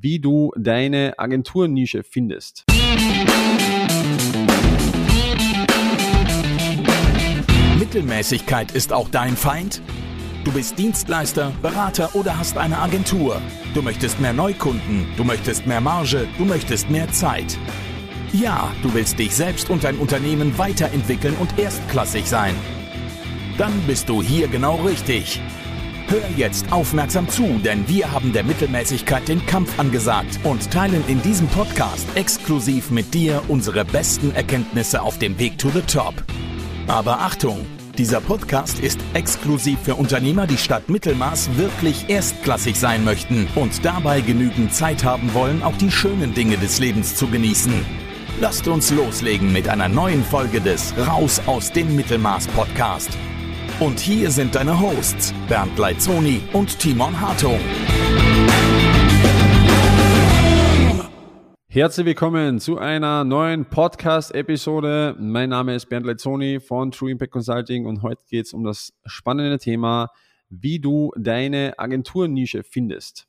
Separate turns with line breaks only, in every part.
wie du deine Agenturnische findest.
Mittelmäßigkeit ist auch dein Feind? Du bist Dienstleister, Berater oder hast eine Agentur. Du möchtest mehr Neukunden, du möchtest mehr Marge, du möchtest mehr Zeit. Ja, du willst dich selbst und dein Unternehmen weiterentwickeln und erstklassig sein. Dann bist du hier genau richtig. Hör jetzt aufmerksam zu, denn wir haben der Mittelmäßigkeit den Kampf angesagt und teilen in diesem Podcast exklusiv mit dir unsere besten Erkenntnisse auf dem Weg to the Top. Aber Achtung! Dieser Podcast ist exklusiv für Unternehmer, die statt Mittelmaß wirklich erstklassig sein möchten und dabei genügend Zeit haben wollen, auch die schönen Dinge des Lebens zu genießen. Lasst uns loslegen mit einer neuen Folge des Raus aus dem Mittelmaß Podcast. Und hier sind deine Hosts Bernd Leitzoni und Timon Hartung.
Herzlich willkommen zu einer neuen Podcast-Episode. Mein Name ist Bernd Leitzoni von True Impact Consulting und heute geht es um das spannende Thema, wie du deine Agenturnische findest.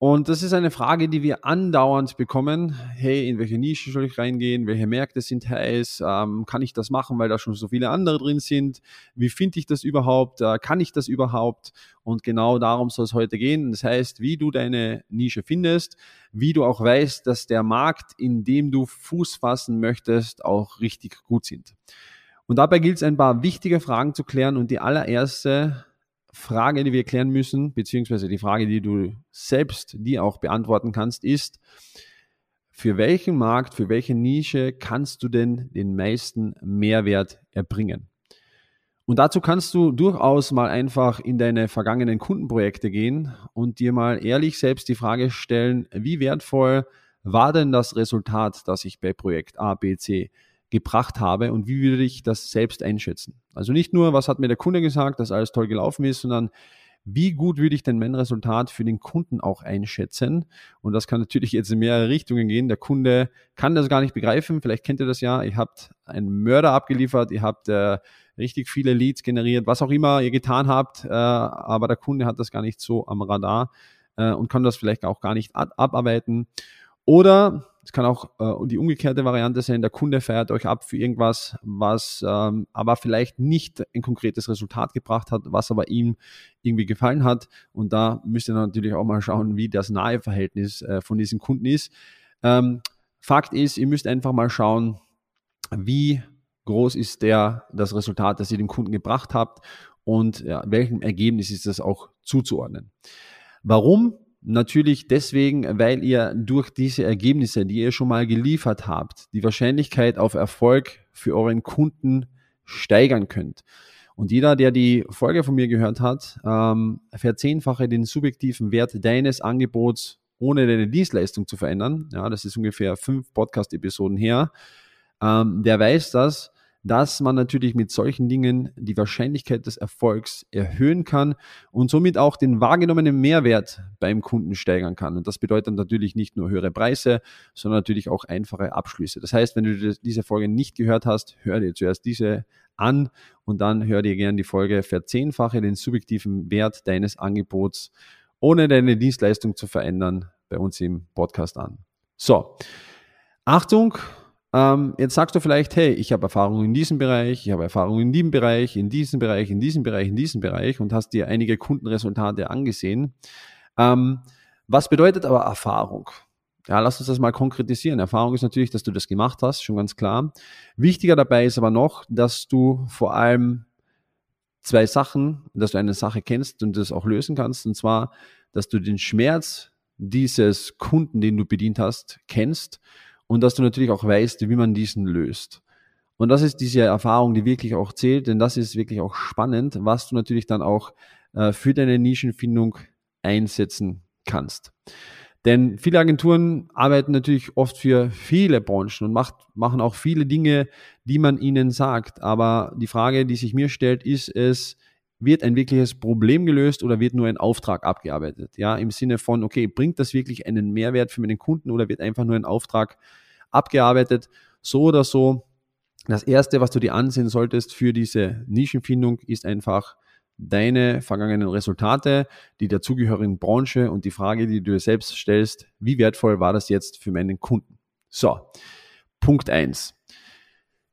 Und das ist eine Frage, die wir andauernd bekommen. Hey, in welche Nische soll ich reingehen? Welche Märkte sind heiß? Ähm, kann ich das machen, weil da schon so viele andere drin sind? Wie finde ich das überhaupt? Äh, kann ich das überhaupt? Und genau darum soll es heute gehen. Das heißt, wie du deine Nische findest, wie du auch weißt, dass der Markt, in dem du Fuß fassen möchtest, auch richtig gut sind. Und dabei gilt es ein paar wichtige Fragen zu klären. Und die allererste Frage, die wir klären müssen, beziehungsweise die Frage, die du selbst dir auch beantworten kannst, ist, für welchen Markt, für welche Nische kannst du denn den meisten Mehrwert erbringen? Und dazu kannst du durchaus mal einfach in deine vergangenen Kundenprojekte gehen und dir mal ehrlich selbst die Frage stellen, wie wertvoll war denn das Resultat, das ich bei Projekt A, B, C gebracht habe und wie würde ich das selbst einschätzen. Also nicht nur, was hat mir der Kunde gesagt, dass alles toll gelaufen ist, sondern wie gut würde ich denn mein Resultat für den Kunden auch einschätzen? Und das kann natürlich jetzt in mehrere Richtungen gehen. Der Kunde kann das gar nicht begreifen. Vielleicht kennt ihr das ja. Ihr habt einen Mörder abgeliefert, ihr habt äh, richtig viele Leads generiert, was auch immer ihr getan habt, äh, aber der Kunde hat das gar nicht so am Radar äh, und kann das vielleicht auch gar nicht abarbeiten. Oder es kann auch äh, die umgekehrte Variante sein, der Kunde feiert euch ab für irgendwas, was ähm, aber vielleicht nicht ein konkretes Resultat gebracht hat, was aber ihm irgendwie gefallen hat. Und da müsst ihr natürlich auch mal schauen, wie das nahe Verhältnis äh, von diesen Kunden ist. Ähm, Fakt ist, ihr müsst einfach mal schauen, wie groß ist der, das Resultat, das ihr dem Kunden gebracht habt und ja, welchem Ergebnis ist das auch zuzuordnen. Warum? Natürlich deswegen, weil ihr durch diese Ergebnisse, die ihr schon mal geliefert habt, die Wahrscheinlichkeit auf Erfolg für euren Kunden steigern könnt. Und jeder, der die Folge von mir gehört hat, ähm, verzehnfache den subjektiven Wert deines Angebots, ohne deine Dienstleistung zu verändern. Ja, das ist ungefähr fünf Podcast-Episoden her. Ähm, der weiß das, dass man natürlich mit solchen Dingen die Wahrscheinlichkeit des Erfolgs erhöhen kann und somit auch den wahrgenommenen Mehrwert beim Kunden steigern kann. Und das bedeutet natürlich nicht nur höhere Preise, sondern natürlich auch einfache Abschlüsse. Das heißt, wenn du diese Folge nicht gehört hast, hör dir zuerst diese an und dann hör dir gerne die Folge Verzehnfache den subjektiven Wert deines Angebots, ohne deine Dienstleistung zu verändern, bei uns im Podcast an. So, Achtung, ähm, jetzt sagst du vielleicht, hey, ich habe Erfahrung in diesem Bereich, ich habe Erfahrung in diesem Bereich, in diesem Bereich, in diesem Bereich, in diesem Bereich und hast dir einige Kundenresultate angesehen. Ähm, was bedeutet aber Erfahrung? Ja, lass uns das mal konkretisieren. Erfahrung ist natürlich, dass du das gemacht hast, schon ganz klar. Wichtiger dabei ist aber noch, dass du vor allem zwei Sachen, dass du eine Sache kennst und das auch lösen kannst. Und zwar, dass du den Schmerz dieses Kunden, den du bedient hast, kennst und dass du natürlich auch weißt, wie man diesen löst. Und das ist diese Erfahrung, die wirklich auch zählt, denn das ist wirklich auch spannend, was du natürlich dann auch äh, für deine Nischenfindung einsetzen kannst. Denn viele Agenturen arbeiten natürlich oft für viele Branchen und macht, machen auch viele Dinge, die man ihnen sagt. Aber die Frage, die sich mir stellt, ist es, wird ein wirkliches Problem gelöst oder wird nur ein Auftrag abgearbeitet? Ja, im Sinne von, okay, bringt das wirklich einen Mehrwert für meinen Kunden oder wird einfach nur ein Auftrag abgearbeitet? So oder so. Das erste, was du dir ansehen solltest für diese Nischenfindung, ist einfach deine vergangenen Resultate, die dazugehörigen Branche und die Frage, die du dir selbst stellst, wie wertvoll war das jetzt für meinen Kunden? So, Punkt eins.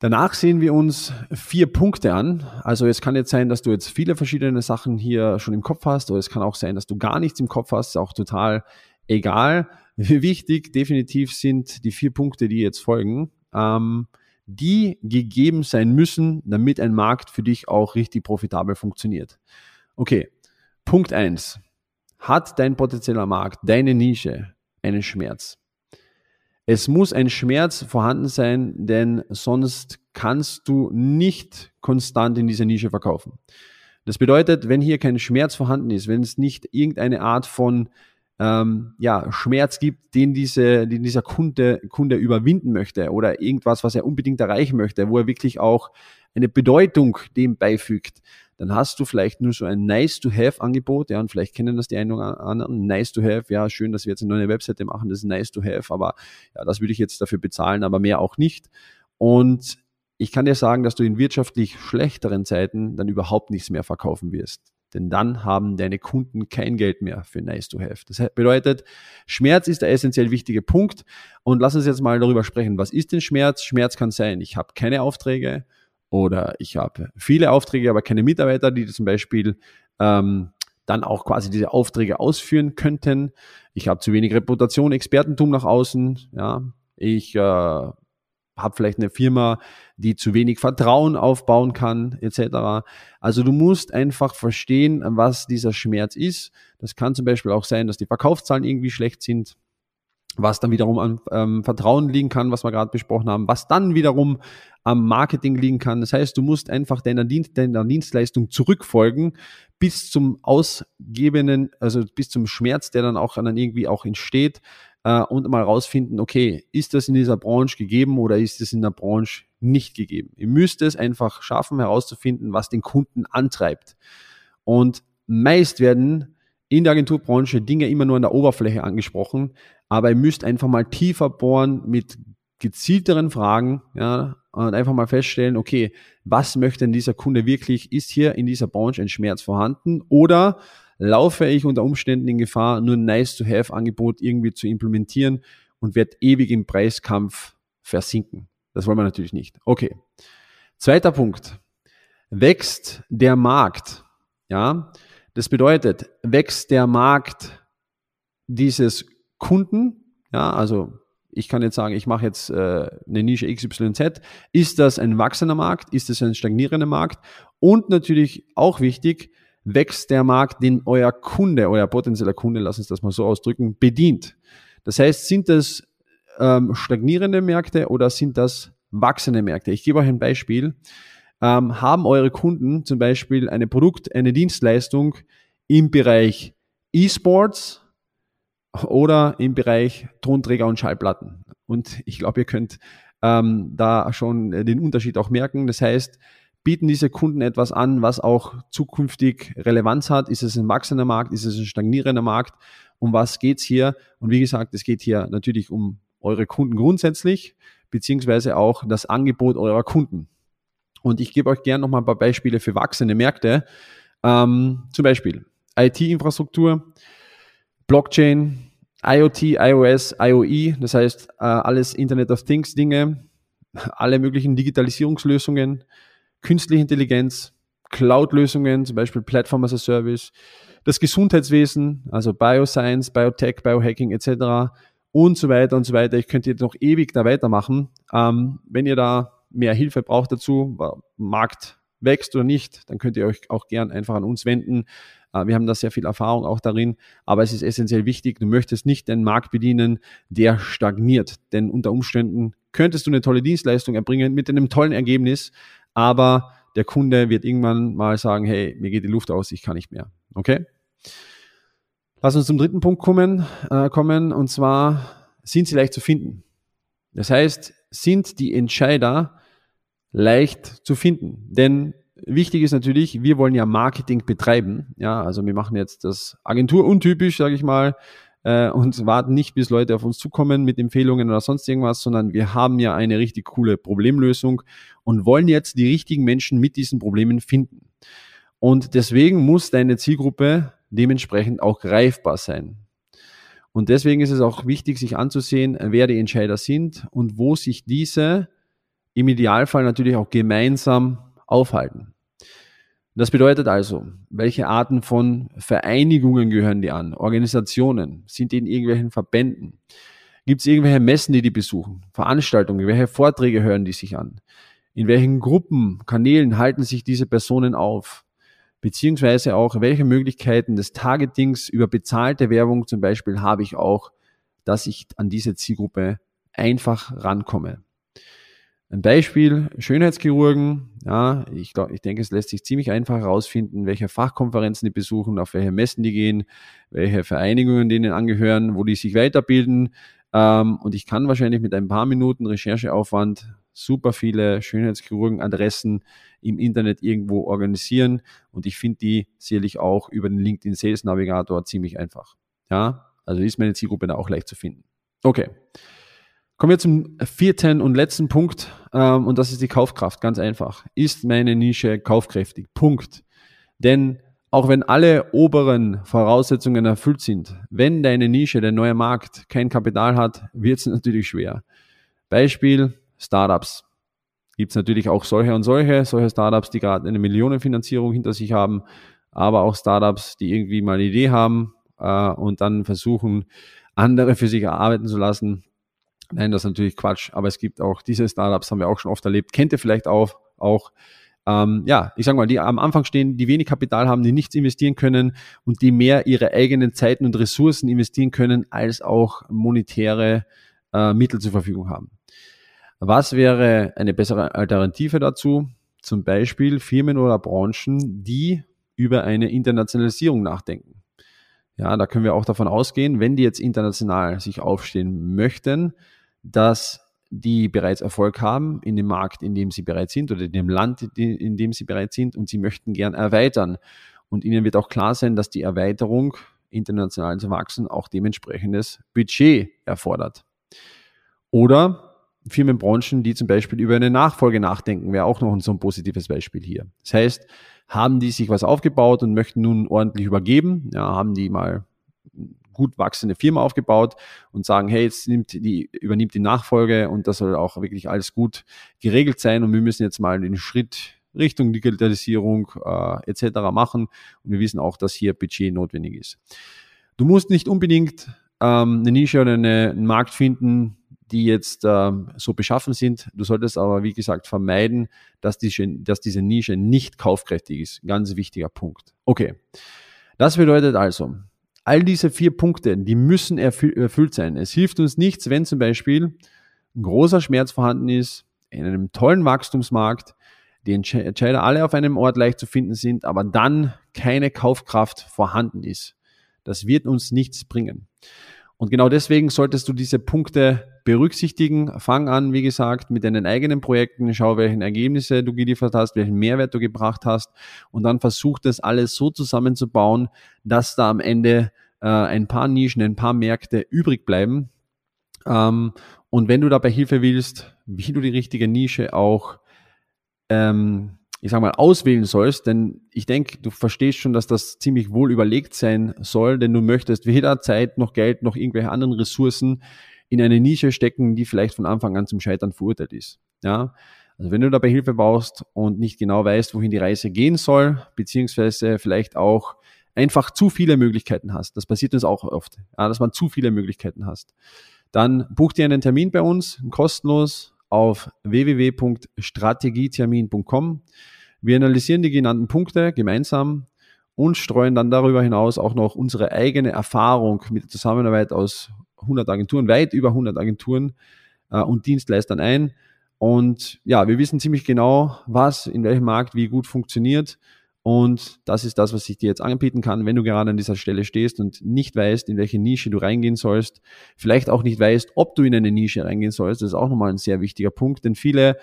Danach sehen wir uns vier Punkte an. Also es kann jetzt sein, dass du jetzt viele verschiedene Sachen hier schon im Kopf hast, oder es kann auch sein, dass du gar nichts im Kopf hast, ist auch total egal. Wichtig definitiv sind die vier Punkte, die jetzt folgen. Ähm, die gegeben sein müssen, damit ein Markt für dich auch richtig profitabel funktioniert. Okay, Punkt eins: Hat dein potenzieller Markt, deine Nische einen Schmerz? Es muss ein Schmerz vorhanden sein, denn sonst kannst du nicht konstant in dieser Nische verkaufen. Das bedeutet, wenn hier kein Schmerz vorhanden ist, wenn es nicht irgendeine Art von ähm, ja, Schmerz gibt, den, diese, den dieser Kunde, Kunde überwinden möchte oder irgendwas, was er unbedingt erreichen möchte, wo er wirklich auch eine Bedeutung dem beifügt, dann hast du vielleicht nur so ein Nice-to-Have-Angebot, ja, und vielleicht kennen das die einen oder anderen, Nice-to-Have, ja, schön, dass wir jetzt eine neue Webseite machen, das ist Nice-to-Have, aber ja, das würde ich jetzt dafür bezahlen, aber mehr auch nicht. Und ich kann dir sagen, dass du in wirtschaftlich schlechteren Zeiten dann überhaupt nichts mehr verkaufen wirst. Denn dann haben deine Kunden kein Geld mehr für Nice to Have. Das bedeutet, Schmerz ist der essentiell wichtige Punkt. Und lass uns jetzt mal darüber sprechen. Was ist denn Schmerz? Schmerz kann sein, ich habe keine Aufträge oder ich habe viele Aufträge, aber keine Mitarbeiter, die zum Beispiel ähm, dann auch quasi diese Aufträge ausführen könnten. Ich habe zu wenig Reputation, Expertentum nach außen. Ja, ich äh, habe vielleicht eine Firma, die zu wenig Vertrauen aufbauen kann, etc. Also du musst einfach verstehen, was dieser Schmerz ist. Das kann zum Beispiel auch sein, dass die Verkaufszahlen irgendwie schlecht sind, was dann wiederum an ähm, Vertrauen liegen kann, was wir gerade besprochen haben, was dann wiederum am Marketing liegen kann. Das heißt, du musst einfach deiner, Dienst, deiner Dienstleistung zurückfolgen bis zum ausgebenden, also bis zum Schmerz, der dann auch dann irgendwie auch entsteht, äh, und mal rausfinden, okay, ist das in dieser Branche gegeben oder ist es in der Branche nicht gegeben? Ihr müsst es einfach schaffen, herauszufinden, was den Kunden antreibt. Und meist werden in der Agenturbranche Dinge immer nur an der Oberfläche angesprochen, aber ihr müsst einfach mal tiefer bohren mit gezielteren Fragen, ja, und einfach mal feststellen, okay, was möchte denn dieser Kunde wirklich? Ist hier in dieser Branche ein Schmerz vorhanden? Oder laufe ich unter Umständen in Gefahr, nur ein Nice-to-Have-Angebot irgendwie zu implementieren und werde ewig im Preiskampf versinken. Das wollen wir natürlich nicht. Okay. Zweiter Punkt. Wächst der Markt? Ja, das bedeutet, wächst der Markt dieses Kunden? Ja, also ich kann jetzt sagen, ich mache jetzt äh, eine Nische XYZ. Ist das ein wachsender Markt? Ist das ein stagnierender Markt? Und natürlich auch wichtig, wächst der Markt, den euer Kunde, euer potenzieller Kunde, lass uns das mal so ausdrücken, bedient. Das heißt, sind das ähm, stagnierende Märkte oder sind das wachsende Märkte? Ich gebe euch ein Beispiel. Ähm, haben eure Kunden zum Beispiel eine Produkt, eine Dienstleistung im Bereich E-Sports oder im Bereich Tonträger und Schallplatten? Und ich glaube, ihr könnt ähm, da schon den Unterschied auch merken. Das heißt, bieten diese Kunden etwas an, was auch zukünftig Relevanz hat? Ist es ein wachsender Markt? Ist es ein stagnierender Markt? Um was geht's hier? Und wie gesagt, es geht hier natürlich um eure Kunden grundsätzlich, beziehungsweise auch das Angebot eurer Kunden. Und ich gebe euch gerne noch mal ein paar Beispiele für wachsende Märkte. Ähm, zum Beispiel IT-Infrastruktur, Blockchain, IoT, iOS, IoE, das heißt äh, alles Internet of Things Dinge, alle möglichen Digitalisierungslösungen, künstliche Intelligenz, Cloud-Lösungen, zum Beispiel Platform as a Service, das Gesundheitswesen, also Bioscience, Biotech, Biohacking etc. und so weiter und so weiter. Ich könnte jetzt noch ewig da weitermachen. Ähm, wenn ihr da mehr Hilfe braucht dazu, Markt wächst oder nicht, dann könnt ihr euch auch gern einfach an uns wenden. Äh, wir haben da sehr viel Erfahrung auch darin, aber es ist essentiell wichtig, du möchtest nicht den Markt bedienen, der stagniert. Denn unter Umständen könntest du eine tolle Dienstleistung erbringen mit einem tollen Ergebnis, aber der Kunde wird irgendwann mal sagen, hey, mir geht die Luft aus, ich kann nicht mehr. Okay? Lass uns zum dritten Punkt kommen, äh, kommen und zwar sind sie leicht zu finden. Das heißt, sind die Entscheider leicht zu finden? Denn wichtig ist natürlich, wir wollen ja Marketing betreiben. Ja, also wir machen jetzt das Agentur untypisch, sage ich mal äh, und warten nicht, bis Leute auf uns zukommen mit Empfehlungen oder sonst irgendwas, sondern wir haben ja eine richtig coole Problemlösung und wollen jetzt die richtigen Menschen mit diesen Problemen finden. Und deswegen muss deine Zielgruppe dementsprechend auch greifbar sein. Und deswegen ist es auch wichtig, sich anzusehen, wer die Entscheider sind und wo sich diese im Idealfall natürlich auch gemeinsam aufhalten. Das bedeutet also, welche Arten von Vereinigungen gehören die an? Organisationen? Sind die in irgendwelchen Verbänden? Gibt es irgendwelche Messen, die die besuchen? Veranstaltungen? Welche Vorträge hören die sich an? In welchen Gruppen, Kanälen halten sich diese Personen auf? beziehungsweise auch, welche Möglichkeiten des Targetings über bezahlte Werbung zum Beispiel habe ich auch, dass ich an diese Zielgruppe einfach rankomme. Ein Beispiel, Schönheitschirurgen, ja, ich, glaub, ich denke, es lässt sich ziemlich einfach herausfinden, welche Fachkonferenzen die besuchen, auf welche Messen die gehen, welche Vereinigungen denen angehören, wo die sich weiterbilden. Ähm, und ich kann wahrscheinlich mit ein paar Minuten Rechercheaufwand super viele Schönheitschirurgen-Adressen im Internet irgendwo organisieren und ich finde die sicherlich auch über den LinkedIn Sales Navigator ziemlich einfach. Ja, also ist meine Zielgruppe da auch leicht zu finden. Okay. Kommen wir zum vierten und letzten Punkt ähm, und das ist die Kaufkraft. Ganz einfach. Ist meine Nische kaufkräftig? Punkt. Denn auch wenn alle oberen Voraussetzungen erfüllt sind, wenn deine Nische, der neue Markt, kein Kapital hat, wird es natürlich schwer. Beispiel Startups gibt es natürlich auch solche und solche, solche Startups, die gerade eine Millionenfinanzierung hinter sich haben, aber auch Startups, die irgendwie mal eine Idee haben äh, und dann versuchen, andere für sich erarbeiten zu lassen. Nein, das ist natürlich Quatsch, aber es gibt auch diese Startups, haben wir auch schon oft erlebt, kennt ihr vielleicht auch, auch ähm, ja, ich sage mal, die am Anfang stehen, die wenig Kapital haben, die nichts investieren können und die mehr ihre eigenen Zeiten und Ressourcen investieren können, als auch monetäre äh, Mittel zur Verfügung haben. Was wäre eine bessere Alternative dazu? Zum Beispiel Firmen oder Branchen, die über eine Internationalisierung nachdenken. Ja, da können wir auch davon ausgehen, wenn die jetzt international sich aufstehen möchten, dass die bereits Erfolg haben in dem Markt, in dem sie bereits sind oder in dem Land, in dem sie bereits sind und sie möchten gern erweitern. Und ihnen wird auch klar sein, dass die Erweiterung international zu wachsen auch dementsprechendes Budget erfordert. Oder Firmenbranchen, die zum Beispiel über eine Nachfolge nachdenken, wäre auch noch so ein positives Beispiel hier. Das heißt, haben die sich was aufgebaut und möchten nun ordentlich übergeben, ja, haben die mal gut wachsende Firma aufgebaut und sagen, hey, jetzt nimmt die, übernimmt die Nachfolge und das soll auch wirklich alles gut geregelt sein und wir müssen jetzt mal den Schritt Richtung Digitalisierung äh, etc. machen und wir wissen auch, dass hier Budget notwendig ist. Du musst nicht unbedingt ähm, eine Nische oder eine, einen Markt finden, die jetzt äh, so beschaffen sind. Du solltest aber, wie gesagt, vermeiden, dass, die, dass diese Nische nicht kaufkräftig ist. Ganz wichtiger Punkt. Okay. Das bedeutet also, all diese vier Punkte, die müssen erfüllt sein. Es hilft uns nichts, wenn zum Beispiel ein großer Schmerz vorhanden ist, in einem tollen Wachstumsmarkt, die Entscheider alle auf einem Ort leicht zu finden sind, aber dann keine Kaufkraft vorhanden ist. Das wird uns nichts bringen. Und genau deswegen solltest du diese Punkte berücksichtigen. Fang an, wie gesagt, mit deinen eigenen Projekten, schau, welchen Ergebnisse du geliefert hast, welchen Mehrwert du gebracht hast und dann versuch das alles so zusammenzubauen, dass da am Ende äh, ein paar Nischen, ein paar Märkte übrig bleiben. Ähm, und wenn du dabei Hilfe willst, wie du die richtige Nische auch ähm, ich sag mal, auswählen sollst, denn ich denke, du verstehst schon, dass das ziemlich wohl überlegt sein soll, denn du möchtest weder Zeit noch Geld noch irgendwelche anderen Ressourcen in eine Nische stecken, die vielleicht von Anfang an zum Scheitern verurteilt ist. Ja, also wenn du dabei Hilfe brauchst und nicht genau weißt, wohin die Reise gehen soll, beziehungsweise vielleicht auch einfach zu viele Möglichkeiten hast, das passiert uns auch oft, ja, dass man zu viele Möglichkeiten hast, dann buch dir einen Termin bei uns, kostenlos, auf www.strategietermin.com. Wir analysieren die genannten Punkte gemeinsam und streuen dann darüber hinaus auch noch unsere eigene Erfahrung mit der Zusammenarbeit aus 100 Agenturen, weit über 100 Agenturen äh, und Dienstleistern ein. Und ja, wir wissen ziemlich genau, was in welchem Markt wie gut funktioniert und das ist das, was ich dir jetzt anbieten kann, wenn du gerade an dieser Stelle stehst und nicht weißt, in welche Nische du reingehen sollst. Vielleicht auch nicht weißt, ob du in eine Nische reingehen sollst. Das ist auch nochmal ein sehr wichtiger Punkt, denn viele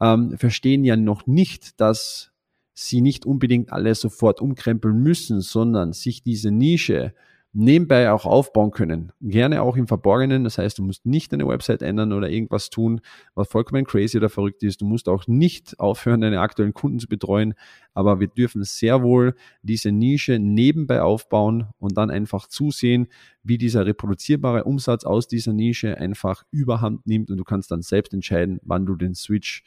ähm, verstehen ja noch nicht, dass sie nicht unbedingt alles sofort umkrempeln müssen, sondern sich diese Nische nebenbei auch aufbauen können. Gerne auch im Verborgenen. Das heißt, du musst nicht deine Website ändern oder irgendwas tun, was vollkommen crazy oder verrückt ist. Du musst auch nicht aufhören, deine aktuellen Kunden zu betreuen. Aber wir dürfen sehr wohl diese Nische nebenbei aufbauen und dann einfach zusehen, wie dieser reproduzierbare Umsatz aus dieser Nische einfach überhand nimmt und du kannst dann selbst entscheiden, wann du den Switch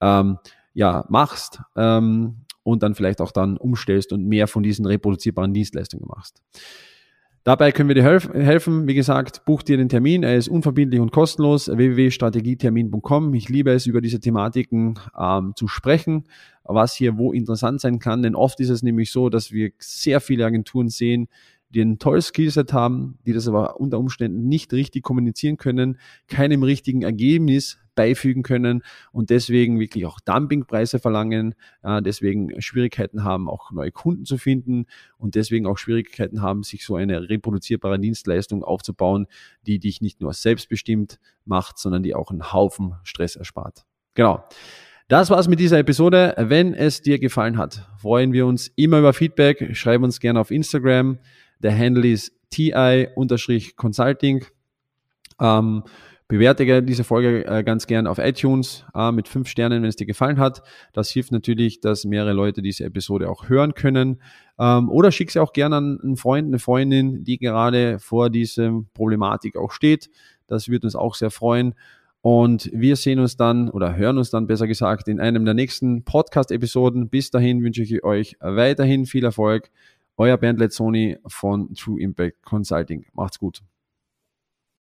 ähm, ja, machst ähm, und dann vielleicht auch dann umstellst und mehr von diesen reproduzierbaren Dienstleistungen machst. Dabei können wir dir helfen. Wie gesagt, buch dir den Termin. Er ist unverbindlich und kostenlos. www.strategietermin.com. Ich liebe es, über diese Thematiken ähm, zu sprechen, was hier wo interessant sein kann. Denn oft ist es nämlich so, dass wir sehr viele Agenturen sehen, die ein tolles Skillset haben, die das aber unter Umständen nicht richtig kommunizieren können, keinem richtigen Ergebnis beifügen können und deswegen wirklich auch Dumpingpreise verlangen, deswegen Schwierigkeiten haben, auch neue Kunden zu finden und deswegen auch Schwierigkeiten haben, sich so eine reproduzierbare Dienstleistung aufzubauen, die dich nicht nur selbstbestimmt macht, sondern die auch einen Haufen Stress erspart. Genau. Das war's mit dieser Episode. Wenn es dir gefallen hat, freuen wir uns immer über Feedback. Schreib uns gerne auf Instagram. Der Handle ist TI-Consulting. Ähm, bewerte diese Folge äh, ganz gern auf iTunes äh, mit fünf Sternen, wenn es dir gefallen hat. Das hilft natürlich, dass mehrere Leute diese Episode auch hören können. Ähm, oder schick sie auch gerne an einen Freund, eine Freundin, die gerade vor dieser Problematik auch steht. Das würde uns auch sehr freuen. Und wir sehen uns dann oder hören uns dann besser gesagt in einem der nächsten Podcast-Episoden. Bis dahin wünsche ich euch weiterhin viel Erfolg. Euer Bernd Letzoni von True Impact Consulting. Macht's gut.